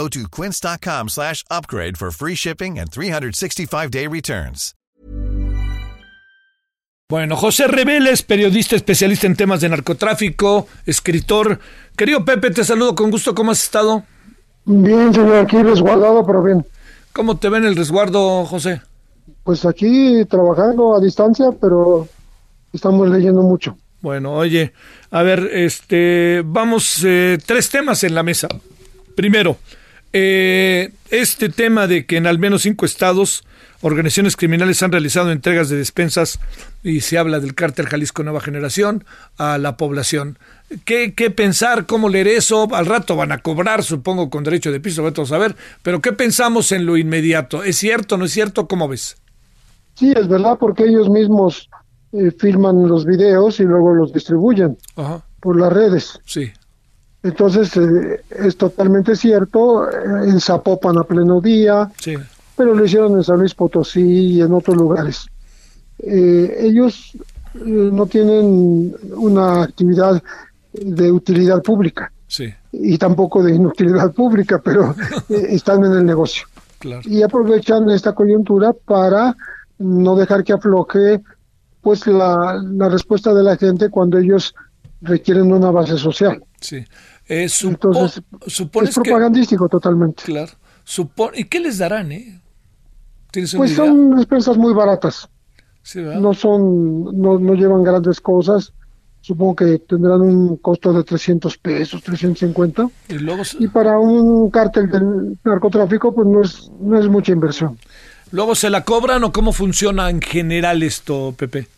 Go to quince.com slash upgrade for free shipping and 365-day returns. Bueno, José Reveles, periodista especialista en temas de narcotráfico, escritor. Querido Pepe, te saludo con gusto. ¿Cómo has estado? Bien, señor, aquí resguardado, pero bien. ¿Cómo te ven el resguardo, José? Pues aquí trabajando a distancia, pero estamos leyendo mucho. Bueno, oye, a ver, este, vamos, eh, tres temas en la mesa. Primero, eh, este tema de que en al menos cinco estados organizaciones criminales han realizado entregas de despensas y se habla del cártel Jalisco Nueva Generación a la población. ¿Qué, ¿Qué, pensar? ¿Cómo leer eso? Al rato van a cobrar, supongo, con derecho de piso, vamos a ver. Pero ¿qué pensamos en lo inmediato? ¿Es cierto, no es cierto? ¿Cómo ves? Sí, es verdad, porque ellos mismos eh, filman los videos y luego los distribuyen Ajá. por las redes. Sí. Entonces, eh, es totalmente cierto, eh, en Zapopan a pleno día, Sí. pero lo hicieron en San Luis Potosí y en otros lugares. Eh, ellos eh, no tienen una actividad de utilidad pública Sí, y tampoco de inutilidad pública, pero están en el negocio. claro. y aprovechan esta coyuntura para no dejar que afloje pues la, la respuesta de la gente cuando ellos requieren una base social. Sí. Eh, supo- Entonces, supones es que... propagandístico totalmente. Claro. Supo- ¿Y qué les darán, eh? ¿Tienes una Pues idea? son despensas muy baratas, no son, no, no llevan grandes cosas. Supongo que tendrán un costo de 300 pesos, 350. Y luego, se- Y para un cártel del narcotráfico, pues no es, no es mucha inversión. luego se la cobran o cómo funciona en general esto, Pepe.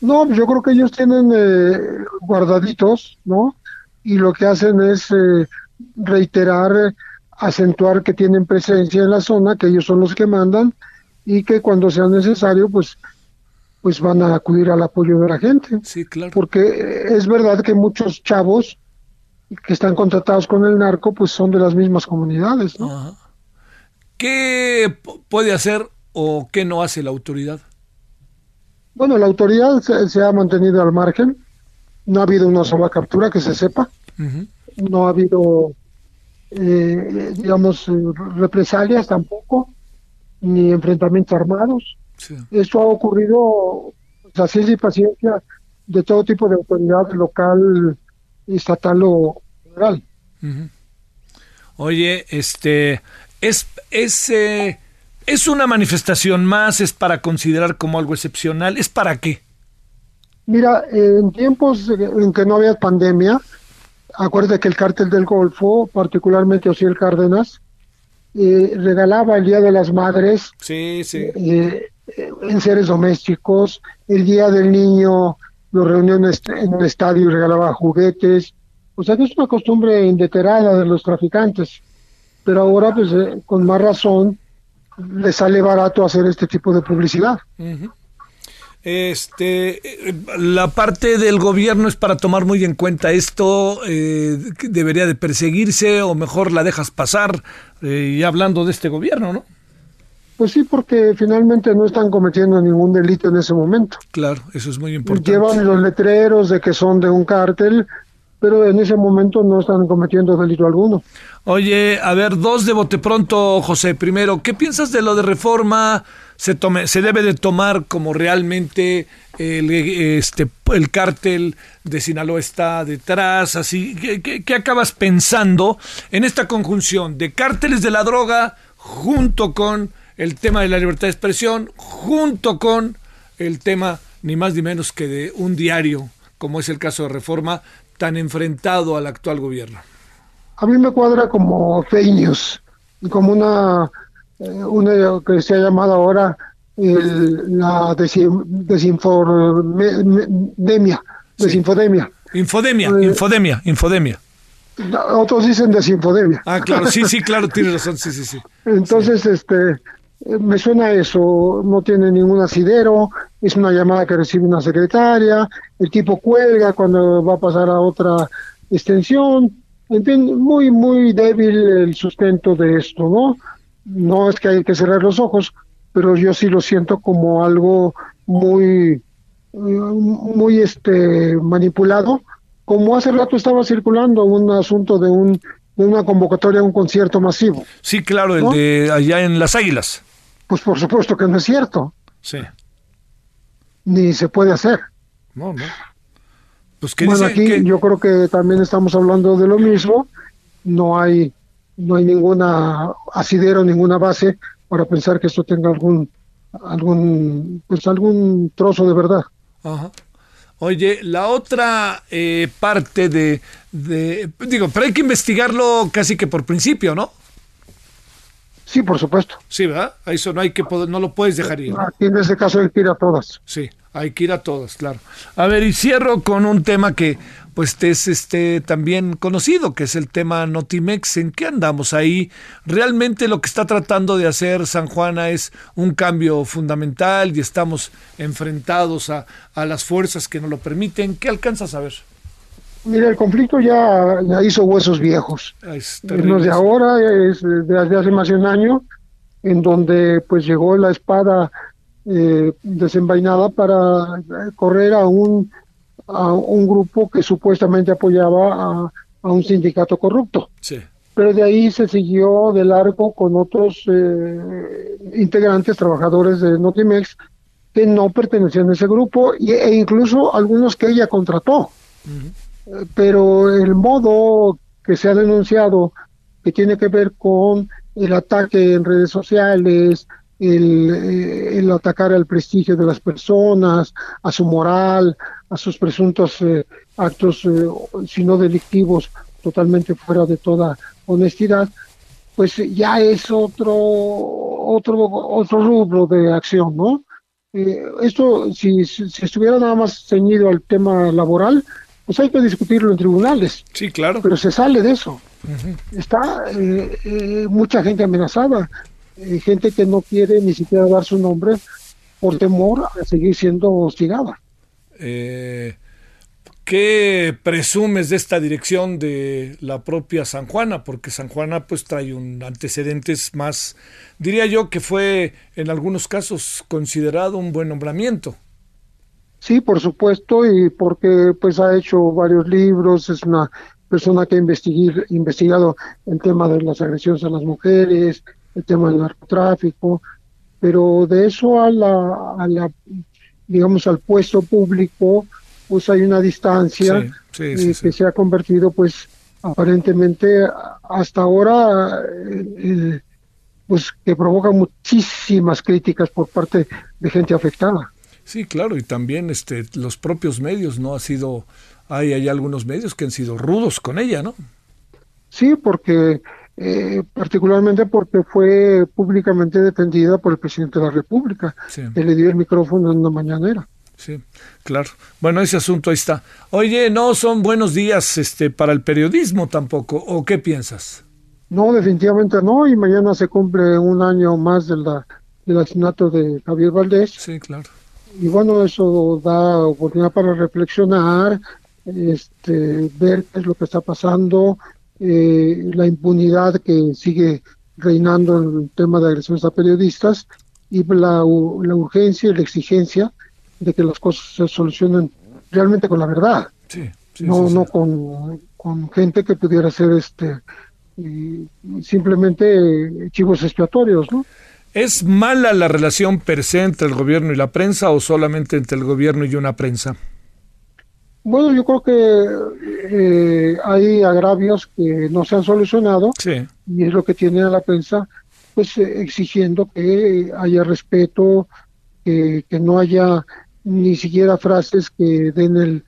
No, yo creo que ellos tienen eh, guardaditos, ¿no? Y lo que hacen es eh, reiterar, acentuar que tienen presencia en la zona, que ellos son los que mandan y que cuando sea necesario, pues, pues van a acudir al apoyo de la gente. Sí, claro. Porque eh, es verdad que muchos chavos que están contratados con el narco, pues son de las mismas comunidades, ¿no? Ajá. ¿Qué puede hacer o qué no hace la autoridad? Bueno, la autoridad se, se ha mantenido al margen, no ha habido una sola captura que se sepa. No ha habido, eh, digamos, eh, represalias tampoco, ni enfrentamientos armados. Sí. Esto ha ocurrido pues, a ciencia y paciencia de todo tipo de autoridad local, estatal o federal. Oye, este es es eh, es una manifestación más, es para considerar como algo excepcional, es para qué. Mira, en tiempos en que no había pandemia, acuérdate que el cártel del Golfo, particularmente Osiel Cárdenas, eh, regalaba el Día de las Madres Sí, sí. eh, eh, en seres domésticos. El día del niño lo reunió en, est- en un estadio y regalaba juguetes. O sea que es una costumbre indeterada de los traficantes. Pero ahora, pues, eh, con más razón, les sale barato hacer este tipo de publicidad. Ujú. Este, la parte del gobierno es para tomar muy en cuenta esto, eh, debería de perseguirse o mejor la dejas pasar, eh, y hablando de este gobierno, ¿no? Pues sí, porque finalmente no están cometiendo ningún delito en ese momento. Claro, eso es muy importante. Llevan los letreros de que son de un cártel, pero en ese momento no están cometiendo delito alguno. Oye, a ver, dos de bote pronto, José. Primero, ¿qué piensas de lo de reforma? ¿Se, tome, se debe de tomar como realmente el, este, el cártel de Sinaloa está detrás? Así, ¿qué, qué, qué acabas pensando en esta conjunción de cárteles de la droga junto con el tema de la libertad de expresión, junto con el tema ni más ni menos que de un diario, como es el caso de Reforma, tan enfrentado al actual gobierno? A mí me cuadra como fake news, como una, eh, una que se ha llamado ahora el- la desin- desinformemia, desinfodemia. Infodemia, Eh, infodemia, infodemia. Otros dicen desinfodemia. Ah, claro, sí, sí, claro, tienes razón, sí, sí, sí. Entonces, este, me suena eso, no tiene ningún asidero, es una llamada que recibe una secretaria, el tipo cuelga cuando va a pasar a otra extensión, en fin, muy, muy débil el sustento de esto, ¿no? No es que hay que cerrar los ojos, pero yo sí lo siento como algo muy, muy este, manipulado, como hace rato estaba circulando un asunto de un una convocatoria a un concierto masivo. Sí, claro, el de allá en Las Águilas. Pues por supuesto que no es cierto. Sí. Ni se puede hacer. No, no. Pues bueno, aquí yo creo que también estamos hablando de lo mismo. No hay, no hay ninguna asidero, ninguna base para pensar que esto tenga algún, algún, pues algún trozo de verdad. Ajá. Oye, la otra eh, parte de, de, digo, pero hay que investigarlo casi que por principio, ¿no? Sí, por supuesto. Sí, ¿verdad? Eso no hay que no lo puedes dejar ir. Aquí en ese caso hay que ir a todas. Sí, hay que ir a todas, claro. A ver, y cierro con un tema que pues es este también conocido, que es el tema Notimex. ¿En qué andamos ahí? Realmente lo que está tratando de hacer San Juana es un cambio fundamental y estamos enfrentados a, a las fuerzas que nos lo permiten. ¿Qué alcanzas a ver? Mira, el conflicto ya, ya hizo huesos viejos. Es no de ahora, es desde hace más de un año, en donde pues llegó la espada eh, desenvainada para correr a un, a un grupo que supuestamente apoyaba a, a un sindicato corrupto. Sí. Pero de ahí se siguió de largo con otros eh, integrantes, trabajadores de Notimex, que no pertenecían a ese grupo e incluso algunos que ella contrató pero el modo que se ha denunciado que tiene que ver con el ataque en redes sociales, el, eh, atacar al prestigio de las personas, a su moral, a sus presuntos eh, actos, eh, si no delictivos, totalmente fuera de toda honestidad, pues ya es otro otro otro rubro de acción, ¿no? esto, si, si estuviera nada más ceñido al tema laboral, pues hay que discutirlo en tribunales. Sí, claro. Pero se sale de eso. Está eh, eh, mucha gente amenazada, eh, gente que no quiere ni siquiera dar su nombre por temor a seguir siendo hostigada. ¿Qué presumes de esta dirección de la propia San Juana? Porque San Juana pues trae un antecedentes más, diría yo que fue en algunos casos considerado un buen nombramiento. Sí, por supuesto, y porque pues ha hecho varios libros, es una persona que ha investigado el tema de las agresiones a las mujeres, el tema del narcotráfico, pero de eso a la, a la digamos, al puesto público, pues hay una distancia eh, que se ha convertido, pues, aparentemente hasta ahora, eh, pues, que provoca muchísimas críticas por parte de gente afectada. Sí, claro, y también este, los propios medios, ¿no? Ha sido, hay, hay algunos medios que han sido rudos con ella, ¿no? Sí, porque eh, particularmente porque fue públicamente defendida por el presidente de la República, que le dio el micrófono en una mañanera. Sí, claro. Bueno, ese asunto ahí está. Oye, no son buenos días este, para el periodismo tampoco, ¿o qué piensas? No, definitivamente no, y mañana se cumple un año más de la, del asesinato de Javier Valdés. Sí, claro y bueno, eso da oportunidad para reflexionar, este, ver qué es lo que está pasando, eh, la impunidad que sigue reinando en el tema de agresiones a periodistas y la, la urgencia y la exigencia de que las cosas se solucionen realmente con la verdad, no, no con, con gente que pudiera ser este simplemente chivos expiatorios, ¿no? ¿Es mala la relación per se entre el gobierno y la prensa o solamente entre el gobierno y una prensa? Bueno, yo creo que eh, hay agravios que no se han solucionado y es lo que tiene la prensa, pues eh, exigiendo que haya respeto, que, no haya ni siquiera frases que den el,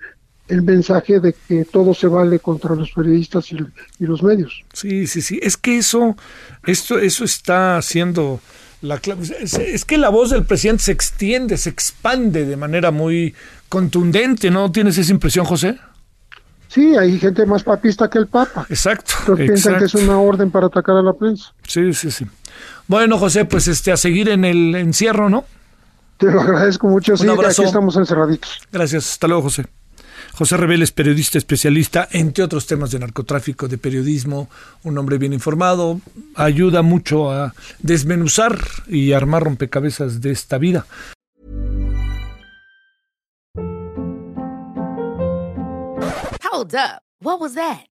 el mensaje de que todo se vale contra los periodistas y, y, los medios. Sí, sí, sí. Es que eso, esto, eso está haciendo la, es, que la voz del presidente se extiende, se expande de manera muy contundente, ¿no tienes esa impresión, José? Sí, hay gente más papista que el Papa. Exacto. piensan que es una orden para atacar a la prensa. Sí, sí, sí. Bueno, José, pues este a seguir en el encierro, ¿no? Te lo agradezco mucho. Un sí, abrazo. aquí estamos encerraditos. Gracias. Hasta luego, José. José Reveles, periodista especialista, entre otros temas de narcotráfico, de periodismo, un hombre bien informado, ayuda mucho a desmenuzar y armar rompecabezas de esta vida. Hold up.